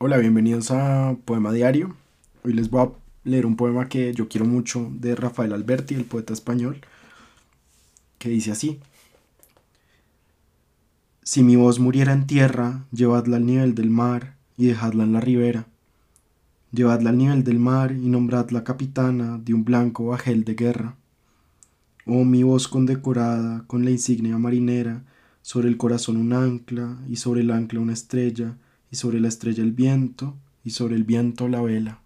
Hola, bienvenidos a Poema Diario. Hoy les voy a leer un poema que yo quiero mucho de Rafael Alberti, el poeta español, que dice así. Si mi voz muriera en tierra, llevadla al nivel del mar y dejadla en la ribera. Llevadla al nivel del mar y nombradla capitana de un blanco bajel de guerra. Oh mi voz condecorada con la insignia marinera, sobre el corazón un ancla y sobre el ancla una estrella, y sobre la estrella el viento, y sobre el viento la vela.